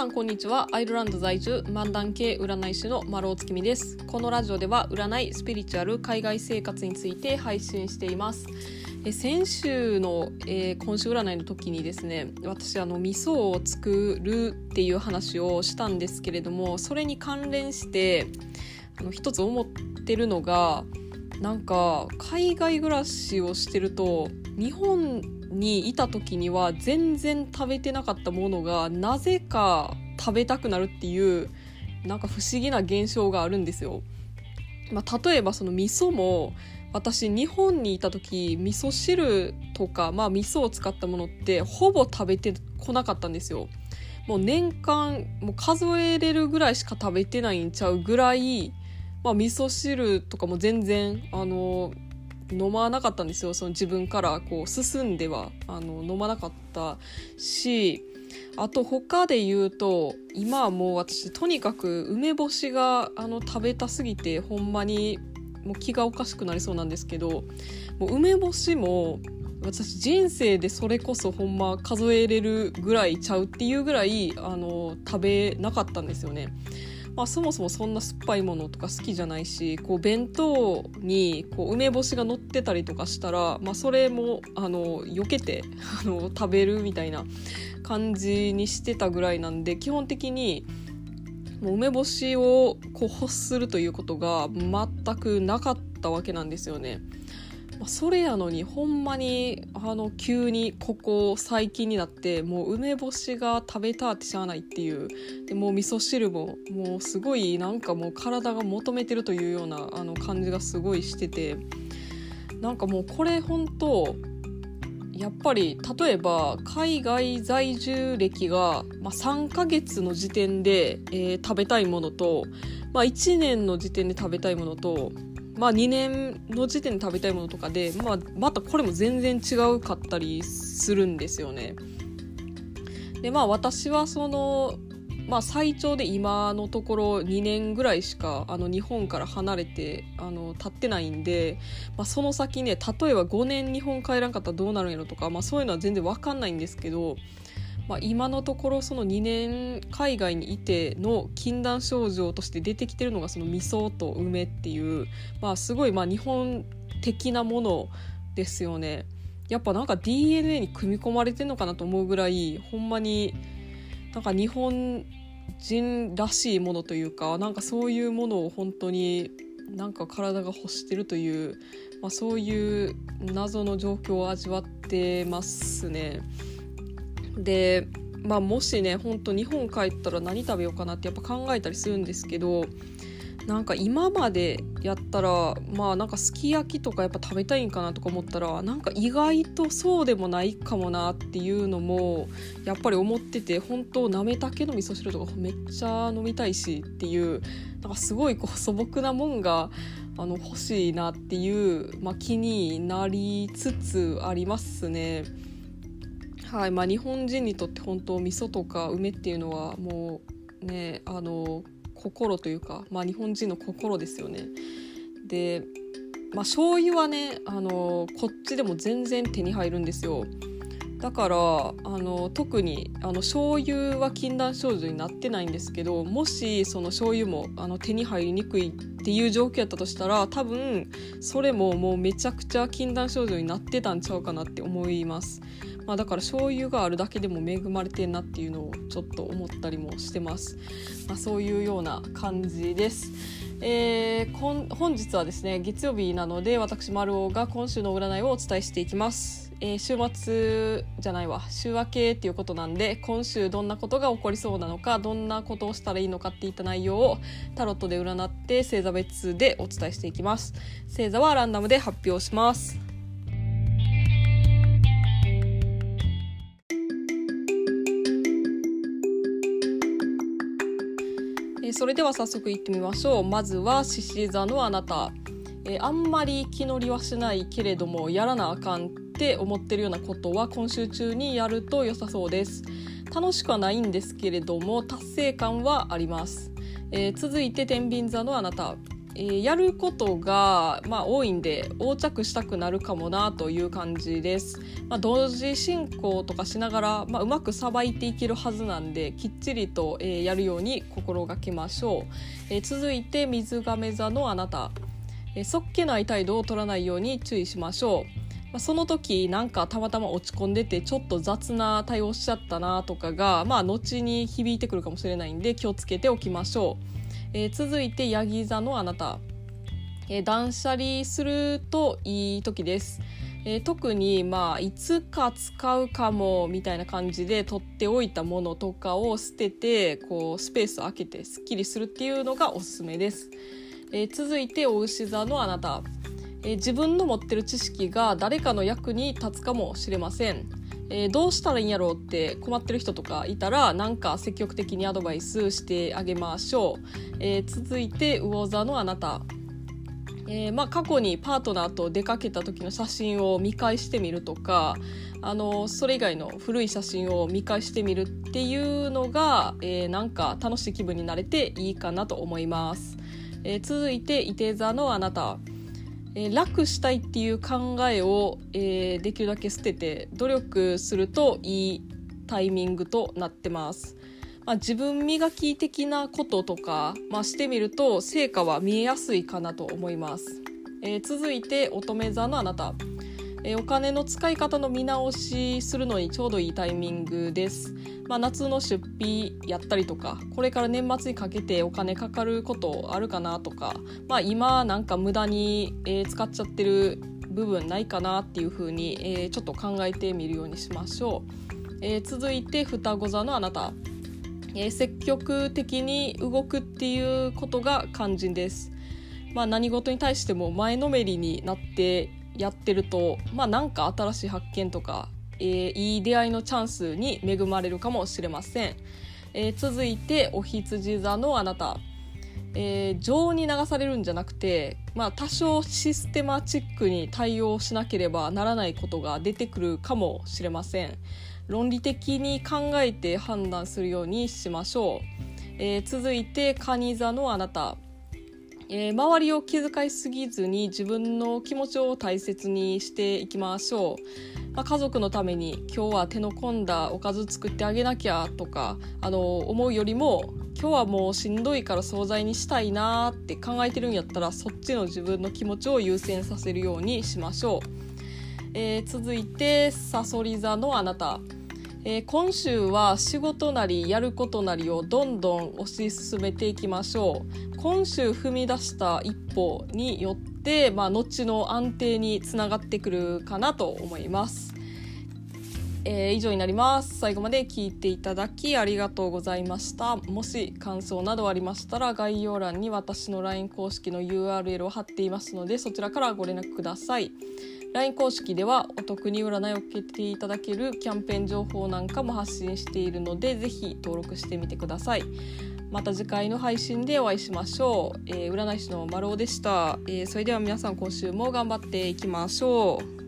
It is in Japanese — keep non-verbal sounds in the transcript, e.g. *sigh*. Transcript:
さんこんにちは。アイルランド在住漫談系占い師の丸尾月見です。このラジオでは占いスピリチュアル海外生活について配信しています。え先週の、えー、今週占いの時にですね私あの味噌を作るっていう話をしたんですけれどもそれに関連してあの一つ思ってるのがなんか海外暮らしをしてると日本にいた時には全然食べてなかったものがなぜか食べたくなるっていうなんか不思議な現象があるんですよ。まあ、例えばその味噌も私日本にいた時味噌汁とか、まあ、味噌を使ったものってほぼ食べてこなかったんですよ。もう年間もう数えれるぐらいしか食べてないんちゃうぐらい、まあ、味噌汁とかも全然あの飲まなかったんですよその自分からこう進んではあの飲まなかったしあと他で言うと今はもう私とにかく梅干しがあの食べたすぎてほんまにもう気がおかしくなりそうなんですけどもう梅干しも私人生でそれこそほんま数えれるぐらいちゃうっていうぐらいあの食べなかったんですよね。まあ、そもそもそんな酸っぱいものとか好きじゃないしこう弁当にこう梅干しが乗ってたりとかしたら、まあ、それもあの避けて *laughs* あの食べるみたいな感じにしてたぐらいなんで基本的にもう梅干しをこう欲するということが全くなかったわけなんですよね。それやのにほんまにあの急にここ最近になってもう梅干しが食べたってしゃあないっていうでもう味噌汁ももうすごいなんかもう体が求めてるというようなあの感じがすごいしててなんかもうこれ本当やっぱり例えば海外在住歴が、まあ、3ヶ月の時点で、えー、食べたいものと、まあ、1年の時点で食べたいものとまあ、2年の時点で食べたいものとかで、まあ、またこれも全然違うかったりするんですよね。でまあ私はその、まあ、最長で今のところ2年ぐらいしかあの日本から離れてあの経ってないんで、まあ、その先ね例えば5年日本帰らんかったらどうなるんやろとか、まあ、そういうのは全然分かんないんですけどまあ、今のところその2年海外にいての禁断症状として出てきてるのがその味噌と梅っていう、まあ、すごいまあ日本的なものですよね。やっぱなんか DNA に組み込まれてんのかなと思うぐらいほんまになんか日本人らしいものというかなんかそういうものを本当になんか体が欲してるという、まあ、そういう謎の状況を味わってますね。でまあもしねほんと日本帰ったら何食べようかなってやっぱ考えたりするんですけどなんか今までやったらまあなんかすき焼きとかやっぱ食べたいんかなとか思ったらなんか意外とそうでもないかもなっていうのもやっぱり思ってて本当なめたけの味噌汁とかめっちゃ飲みたいしっていうなんかすごいこう素朴なもんがあの欲しいなっていう、まあ、気になりつつありますね。はいまあ、日本人にとって本当味噌とか梅っていうのはもうねあの心というか、まあ、日本人の心ですよね。で、まあ、醤油はねあのこっちでも全然手に入るんですよ。だからあの特にあの醤油は禁断症状になってないんですけどもしその醤油もあの手に入りにくいっていう状況やったとしたら多分それももうめちゃくちゃ禁断症状になってたんちゃうかなって思います。まあ、だから醤油があるだけでも恵まれてんなっていうのをちょっと思ったりもしてます、まあ、そういうような感じです、えー、本日はですね月曜日なので私丸尾が今週の占いをお伝えしていきます。えー、週末じゃないわ。週明けっていうことなんで今週どんなことが起こりそうなのかどんなことをしたらいいのかっていった内容をタロットで占って星座別でお伝えしていきます。星座はランダムで発表します。それでは早速いってみましょう。まずは獅子座のあなた、えー、あんまり気乗りはしないけれどもやらなあかんって思ってるようなことは今週中にやると良さそうです。楽しくはないんですけれども達成感はあります、えー、続いて天秤座のあなた。えー、やることが、まあ、多いんで横着したくなるかもなという感じです、まあ、同時進行とかしながら、まあ、うまくさばいていけるはずなんできっちりと、えー、やるように心がけましょう、えー、続いて水亀座のあなた、えー、そっけない態度を取らないように注意しましょう。まあ、その時なんかたまたま落ち込んでてちょっと雑な対応しちゃったなとかがまあ後に響いてくるかもしれないんで気をつけておきましょう、えー、続いてヤギ座のあなた、えー、断捨離するといい時です。えー、特にまあいつか使うかもみたいな感じで取っておいたものとかを捨ててこうスペースを空けてすっきりするっていうのがおすすめです、え、続いてお牛座のあなた。えー、自分の持ってる知識が誰かの役に立つかもしれません、えー、どうしたらいいんやろうって困ってる人とかいたらなんか積極的にアドバイスしてあげましょう、えー、続いて魚座のあなた。えー、まあ、過去にパートナーと出かけた時の写真を見返してみるとかあのそれ以外の古い写真を見返してみるっていうのが、えー、なんか楽しい気分になれていいかなと思います、えー、続いて伊手座のあなた。えー、楽したいっていう考えを、えー、できるだけ捨てて努力するといいタイミングとなってます。まあ、自分磨き的なこととか、まあ、してみると成果は見えやすいかなと思います。えー、続いて乙女座のあなた。えお金の使い方の見直しするのにちょうどいいタイミングです。まあ、夏の出費やったりとかこれから年末にかけてお金かかることあるかなとか、まあ、今なんか無駄に、えー、使っちゃってる部分ないかなっていうふうに、えー、ちょっと考えてみるようにしましょう。えー、続いて双子座のあなた、えー、積極的に動くっていうことが肝心です。まあ、何事に対しても前のめりになってやってると、まあ、なんか新しい発見とかえー、いい出会いのチャンスに恵まれるかもしれません、えー、続いてお羊座のあなた、えー、情に流されるんじゃなくて、まあ、多少システマチックに対応しなければならないことが出てくるかもしれません。論理的に考えて判断するようにしましょう、えー、続いて蟹座のあなた。えー、周りを気遣いすぎずに自分の気持ちを大切にしていきましょう、まあ、家族のために今日は手の込んだおかず作ってあげなきゃとかあの思うよりも今日はもうしんどいから惣菜にしたいなって考えてるんやったらそっちの自分の気持ちを優先させるようにしましょう、えー、続いてさそり座のあなた。えー、今週は仕事なりやることなりをどんどん推し進めていきましょう。今週踏み出した一歩によって、まあ、後の安定につながってくるかなと思います、えー、以上になります。最後まで聞いていただきありがとうございました。もし感想などありましたら概要欄に私の LINE 公式の URL を貼っていますのでそちらからご連絡ください。LINE 公式ではお得に占いを受けていただけるキャンペーン情報なんかも発信しているのでぜひ登録してみてください。また次回の配信でお会いしましょう、えー、占い師の丸尾でした、えー、それでは皆さん今週も頑張っていきましょう。